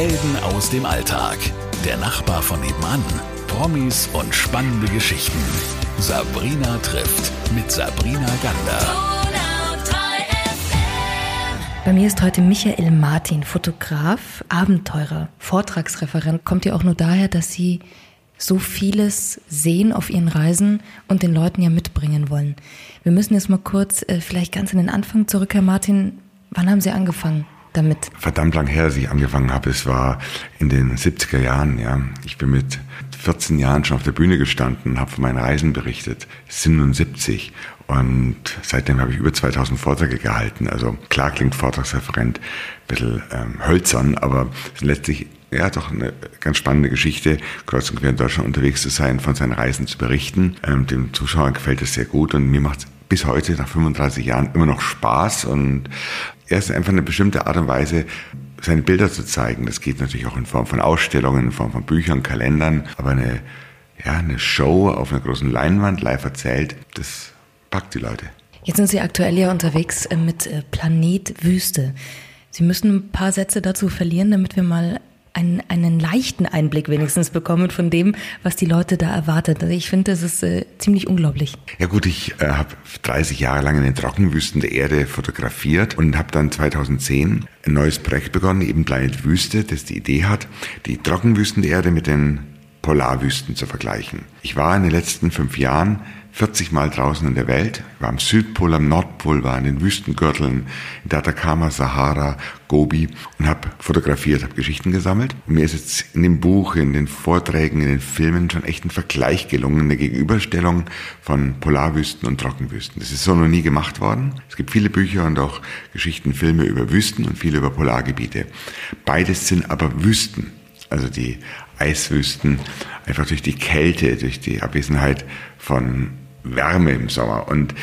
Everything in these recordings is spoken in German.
Helden aus dem Alltag. Der Nachbar von nebenan. Promis und spannende Geschichten. Sabrina trifft mit Sabrina Gander. Bei mir ist heute Michael Martin, Fotograf, Abenteurer, Vortragsreferent. Kommt ja auch nur daher, dass Sie so vieles sehen auf Ihren Reisen und den Leuten ja mitbringen wollen. Wir müssen jetzt mal kurz äh, vielleicht ganz in den Anfang zurück, Herr Martin. Wann haben Sie angefangen? Damit? Verdammt lang her, als ich angefangen habe. Es war in den 70er Jahren, ja. Ich bin mit 14 Jahren schon auf der Bühne gestanden, habe von meinen Reisen berichtet. 77. Und seitdem habe ich über 2000 Vorträge gehalten. Also klar klingt Vortragsreferent ein bisschen ähm, hölzern, aber es ist letztlich ja doch eine ganz spannende Geschichte, kreuz und quer in Deutschland unterwegs zu sein, von seinen Reisen zu berichten. Ähm, dem Zuschauern gefällt es sehr gut und mir macht es bis heute nach 35 Jahren immer noch Spaß und er ist einfach eine bestimmte Art und Weise, seine Bilder zu zeigen. Das geht natürlich auch in Form von Ausstellungen, in Form von Büchern, Kalendern, aber eine, ja, eine Show auf einer großen Leinwand live erzählt, das packt die Leute. Jetzt sind Sie aktuell ja unterwegs äh, mit äh, Planet Wüste. Sie müssen ein paar Sätze dazu verlieren, damit wir mal einen, einen leichten Einblick wenigstens bekommen von dem, was die Leute da erwartet. Also ich finde, das ist äh, ziemlich unglaublich. Ja gut, ich äh, habe 30 Jahre lang in den Trockenwüsten der Erde fotografiert und habe dann 2010 ein neues Projekt begonnen, eben Planet Wüste, das die Idee hat, die Trockenwüsten der Erde mit den Polarwüsten zu vergleichen. Ich war in den letzten fünf Jahren 40 Mal draußen in der Welt. Ich war am Südpol, am Nordpol, war in den Wüstengürteln, in der Atacama, Sahara, Gobi und habe fotografiert, habe Geschichten gesammelt. Und mir ist jetzt in dem Buch, in den Vorträgen, in den Filmen schon echt ein Vergleich gelungen, eine Gegenüberstellung von Polarwüsten und Trockenwüsten. Das ist so noch nie gemacht worden. Es gibt viele Bücher und auch Geschichten, Filme über Wüsten und viele über Polargebiete. Beides sind aber Wüsten. Also die Eiswüsten, einfach durch die Kälte, durch die Abwesenheit von Wärme im Sommer. Und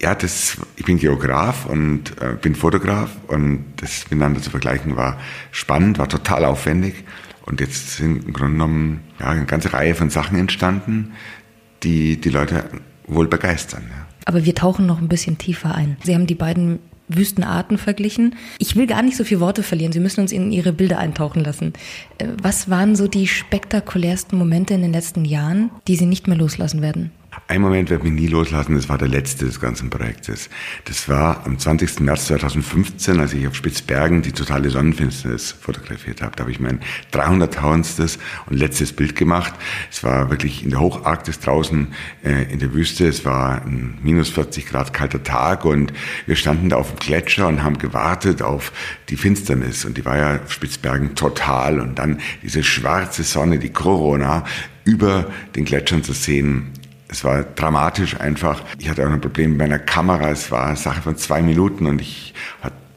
ja, das, ich bin Geograf und äh, bin Fotograf und das miteinander zu vergleichen war spannend, war total aufwendig. Und jetzt sind im Grunde genommen ja, eine ganze Reihe von Sachen entstanden, die die Leute wohl begeistern. Ja. Aber wir tauchen noch ein bisschen tiefer ein. Sie haben die beiden Wüstenarten verglichen. Ich will gar nicht so viele Worte verlieren. Sie müssen uns in Ihre Bilder eintauchen lassen. Äh, was waren so die spektakulärsten Momente in den letzten Jahren, die Sie nicht mehr loslassen werden? Ein Moment wird mich nie loslassen, das war der letzte des ganzen Projektes. Das war am 20. März 2015, als ich auf Spitzbergen die totale Sonnenfinsternis fotografiert habe. Da habe ich mein 300.000stes und letztes Bild gemacht. Es war wirklich in der Hocharktis draußen äh, in der Wüste. Es war ein minus 40 Grad kalter Tag und wir standen da auf dem Gletscher und haben gewartet auf die Finsternis. Und die war ja auf Spitzbergen total. Und dann diese schwarze Sonne, die Corona, über den Gletschern zu sehen es war dramatisch einfach. Ich hatte auch ein Problem mit meiner Kamera. Es war eine Sache von zwei Minuten und ich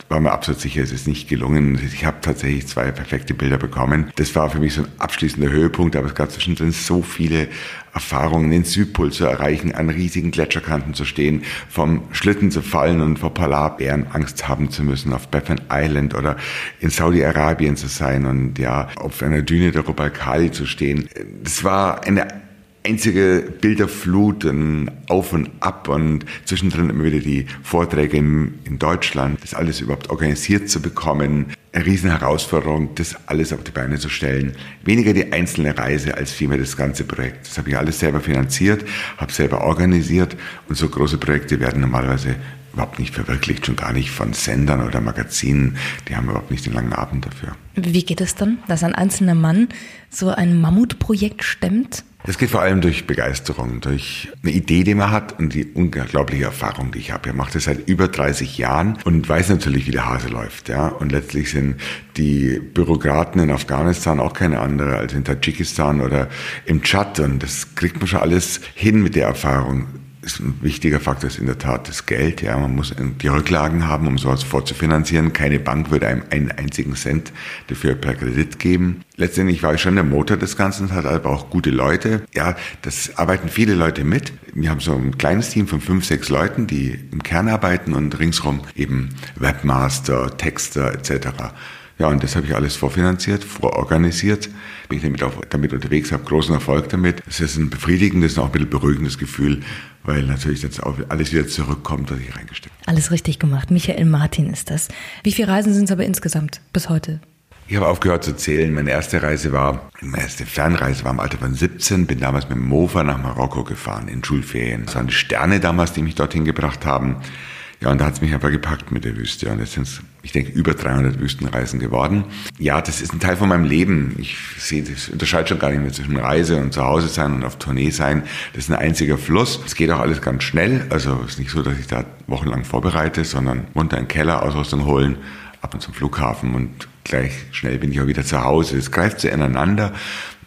war mir absolut sicher, es ist nicht gelungen. Ich habe tatsächlich zwei perfekte Bilder bekommen. Das war für mich so ein abschließender Höhepunkt, aber es gab zwischendrin so viele Erfahrungen, den Südpol zu erreichen, an riesigen Gletscherkanten zu stehen, vom Schlitten zu fallen und vor Polarbären Angst haben zu müssen, auf Baffin Island oder in Saudi-Arabien zu sein und ja, auf einer Düne der Rubalkali zu stehen. Das war eine einzige Bilderflut, ein Auf und Ab und zwischendrin immer wieder die Vorträge in, in Deutschland, das alles überhaupt organisiert zu bekommen. Eine riesen Herausforderung, das alles auf die Beine zu stellen. Weniger die einzelne Reise als vielmehr das ganze Projekt. Das habe ich alles selber finanziert, habe selber organisiert und so große Projekte werden normalerweise überhaupt nicht verwirklicht, schon gar nicht von Sendern oder Magazinen. Die haben überhaupt nicht den langen Abend dafür. Wie geht es dann, dass ein einzelner Mann so ein Mammutprojekt stemmt? Es geht vor allem durch Begeisterung, durch eine Idee, die man hat und die unglaubliche Erfahrung, die ich habe. Ich mache das seit über 30 Jahren und weiß natürlich, wie der Hase läuft. Ja? Und letztlich sind die Bürokraten in Afghanistan auch keine andere als in Tadschikistan oder im Tschad. Und das kriegt man schon alles hin mit der Erfahrung ist ein wichtiger Faktor ist in der Tat das Geld. Ja, man muss die Rücklagen haben, um sowas vorzufinanzieren. Keine Bank würde einem einen einzigen Cent dafür per Kredit geben. Letztendlich war ich schon der Motor des Ganzen, hat aber auch gute Leute. Ja, das arbeiten viele Leute mit. Wir haben so ein kleines Team von fünf, sechs Leuten, die im Kern arbeiten und ringsrum eben Webmaster, Texter etc. Ja, und das habe ich alles vorfinanziert, vororganisiert. Bin ich damit, auch, damit unterwegs, habe großen Erfolg damit. Es ist ein befriedigendes und auch ein bisschen beruhigendes Gefühl, weil natürlich jetzt auch alles wieder zurückkommt, was ich reingesteckt habe. Alles richtig gemacht. Michael Martin ist das. Wie viele Reisen sind es aber insgesamt bis heute? Ich habe aufgehört zu zählen. Meine erste Reise war, meine erste Fernreise war im Alter von 17, bin damals mit dem Mofa nach Marokko gefahren in Schulferien. Das waren die Sterne damals, die mich dorthin gebracht haben. Ja, und da hat es mich einfach gepackt mit der Wüste. Und jetzt sind es, ich denke, über 300 Wüstenreisen geworden. Ja, das ist ein Teil von meinem Leben. Ich sehe, das unterscheidet schon gar nicht mehr zwischen Reise und zu Hause sein und auf Tournee sein. Das ist ein einziger Fluss. Es geht auch alles ganz schnell. Also es ist nicht so, dass ich da wochenlang vorbereite, sondern runter in den Keller, Ausrüstung holen, ab und zum Flughafen und gleich schnell bin ich auch wieder zu Hause. Es greift so ineinander.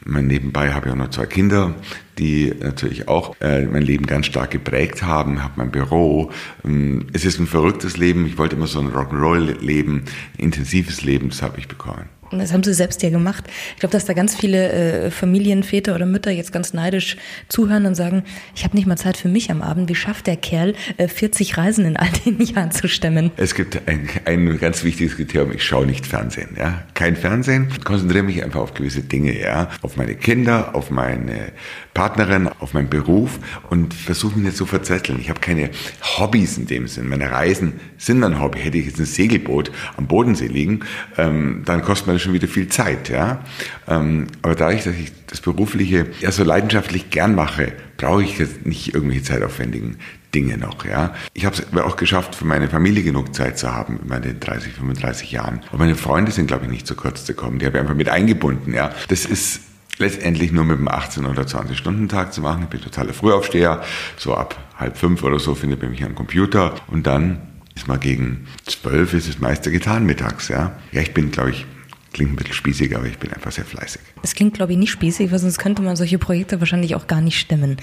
Nebenbei habe ich auch noch zwei Kinder, die natürlich auch äh, mein Leben ganz stark geprägt haben. Habe mein Büro. Ähm, es ist ein verrücktes Leben. Ich wollte immer so ein Rock'n'Roll-Leben, intensives Leben. Das habe ich bekommen. Das haben sie selbst ja gemacht. Ich glaube, dass da ganz viele äh, Familienväter oder Mütter jetzt ganz neidisch zuhören und sagen, ich habe nicht mal Zeit für mich am Abend. Wie schafft der Kerl, äh, 40 Reisen in all den Jahren zu stemmen? Es gibt ein, ein ganz wichtiges Kriterium, ich schaue nicht Fernsehen. Ja? Kein Fernsehen, konzentriere mich einfach auf gewisse Dinge, ja, auf meine Kinder, auf meine Partnerin, auf meinen Beruf und versuche mich nicht zu verzetteln. Ich habe keine Hobbys in dem Sinn. Meine Reisen sind mein Hobby. Hätte ich jetzt ein Segelboot am Bodensee liegen, ähm, dann kostet mir das schon wieder viel Zeit. Ja? Ähm, aber dadurch, dass ich das Berufliche ja so leidenschaftlich gern mache, brauche ich jetzt nicht irgendwelche zeitaufwendigen Dinge noch. Ja? Ich habe es auch geschafft, für meine Familie genug Zeit zu haben in meinen 30, 35 Jahren. Und meine Freunde sind, glaube ich, nicht zu kurz gekommen. Die habe ich einfach mit eingebunden. Ja? Das ist letztendlich nur mit einem 18 oder 20 Stunden Tag zu machen. Ich bin totaler Frühaufsteher. So ab halb fünf oder so findet man mich am Computer und dann ist mal gegen zwölf ist das meiste getan mittags. Ja, ja ich bin, glaube ich, klingt ein bisschen spießig, aber ich bin einfach sehr fleißig. Es klingt, glaube ich, nicht spießig, weil sonst könnte man solche Projekte wahrscheinlich auch gar nicht stemmen.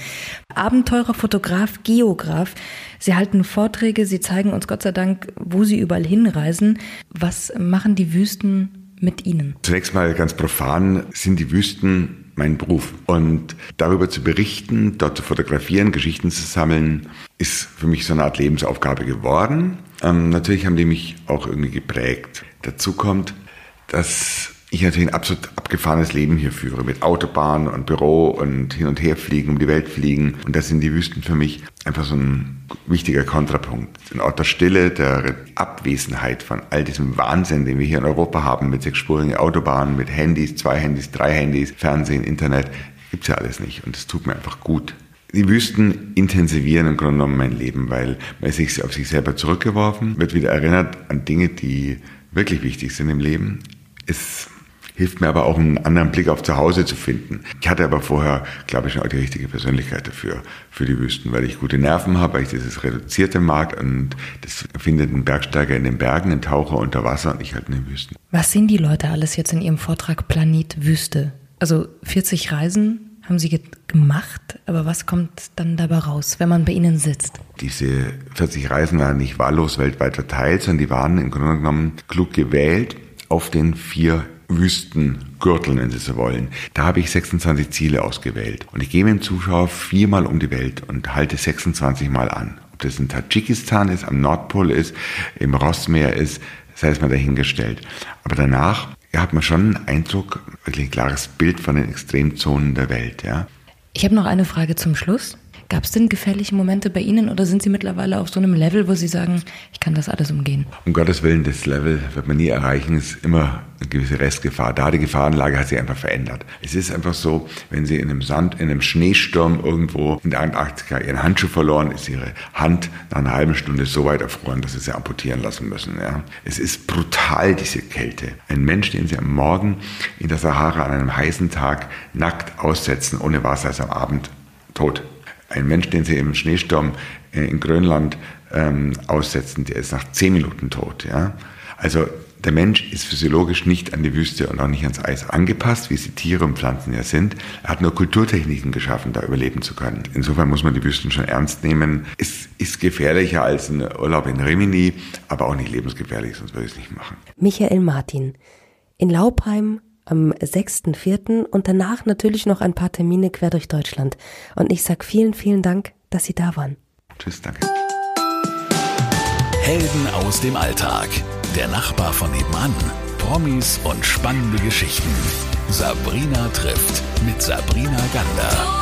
Abenteurer, Fotograf, Geograf. Sie halten Vorträge, Sie zeigen uns Gott sei Dank, wo Sie überall hinreisen. Was machen die Wüsten mit Ihnen? Zunächst mal ganz profan sind die Wüsten mein Beruf. Und darüber zu berichten, dort zu fotografieren, Geschichten zu sammeln, ist für mich so eine Art Lebensaufgabe geworden. Ähm, natürlich haben die mich auch irgendwie geprägt. Dazu kommt, dass ich natürlich ein absolut abgefahrenes Leben hier führe, mit Autobahn und Büro und hin und her fliegen, um die Welt fliegen. Und das sind die Wüsten für mich einfach so ein wichtiger Kontrapunkt. Ein Ort der Stille, der Abwesenheit von all diesem Wahnsinn, den wir hier in Europa haben, mit sechsspurigen Autobahnen, mit Handys, zwei Handys, drei Handys, Fernsehen, Internet, gibt's ja alles nicht. Und es tut mir einfach gut. Die Wüsten intensivieren im Grunde genommen mein Leben, weil man sich auf sich selber zurückgeworfen, wird wieder erinnert an Dinge, die wirklich wichtig sind im Leben. Es hilft mir aber auch einen anderen Blick auf zu Hause zu finden. Ich hatte aber vorher, glaube ich, schon auch die richtige Persönlichkeit dafür, für die Wüsten, weil ich gute Nerven habe, weil ich dieses Reduzierte mag und das findet ein Bergsteiger in den Bergen, ein Taucher unter Wasser und ich halt in den Wüsten. Was sehen die Leute alles jetzt in ihrem Vortrag Planet Wüste? Also 40 Reisen haben Sie gemacht, aber was kommt dann dabei raus, wenn man bei Ihnen sitzt? Diese 40 Reisen waren nicht wahllos weltweit verteilt, sondern die waren im Grunde genommen klug gewählt auf den vier Wüstengürtel, wenn Sie so wollen. Da habe ich 26 Ziele ausgewählt. Und ich gehe mit dem Zuschauer viermal um die Welt und halte 26 Mal an. Ob das in Tadschikistan ist, am Nordpol ist, im Rossmeer ist, sei es mal dahingestellt. Aber danach hat man schon einen Eindruck, wirklich ein klares Bild von den Extremzonen der Welt. Ja. Ich habe noch eine Frage zum Schluss. Gab es denn gefährliche Momente bei Ihnen oder sind Sie mittlerweile auf so einem Level, wo Sie sagen, ich kann das alles umgehen? Um Gottes Willen, das Level wird man nie erreichen. Es ist immer eine gewisse Restgefahr da. Die Gefahrenlage hat sich einfach verändert. Es ist einfach so, wenn Sie in einem Sand, in einem Schneesturm irgendwo in der Antarktika Ihren Handschuh verloren, ist Ihre Hand nach einer halben Stunde so weit erfroren, dass Sie sie amputieren lassen müssen. Ja. Es ist brutal, diese Kälte. Ein Mensch, den Sie am Morgen in der Sahara an einem heißen Tag nackt aussetzen, ohne Wasser, ist am Abend tot. Ein Mensch, den Sie im Schneesturm äh, in Grönland ähm, aussetzen, der ist nach zehn Minuten tot. Ja? Also der Mensch ist physiologisch nicht an die Wüste und auch nicht ans Eis angepasst, wie sie Tiere und Pflanzen ja sind. Er hat nur Kulturtechniken geschaffen, da überleben zu können. Insofern muss man die Wüsten schon ernst nehmen. Es ist gefährlicher als ein Urlaub in Rimini, aber auch nicht lebensgefährlich, sonst würde ich es nicht machen. Michael Martin. In Laubheim am 6.4. und danach natürlich noch ein paar Termine quer durch Deutschland. Und ich sag vielen, vielen Dank, dass Sie da waren. Tschüss, danke. Helden aus dem Alltag. Der Nachbar von nebenan. Promis und spannende Geschichten. Sabrina trifft mit Sabrina Gander.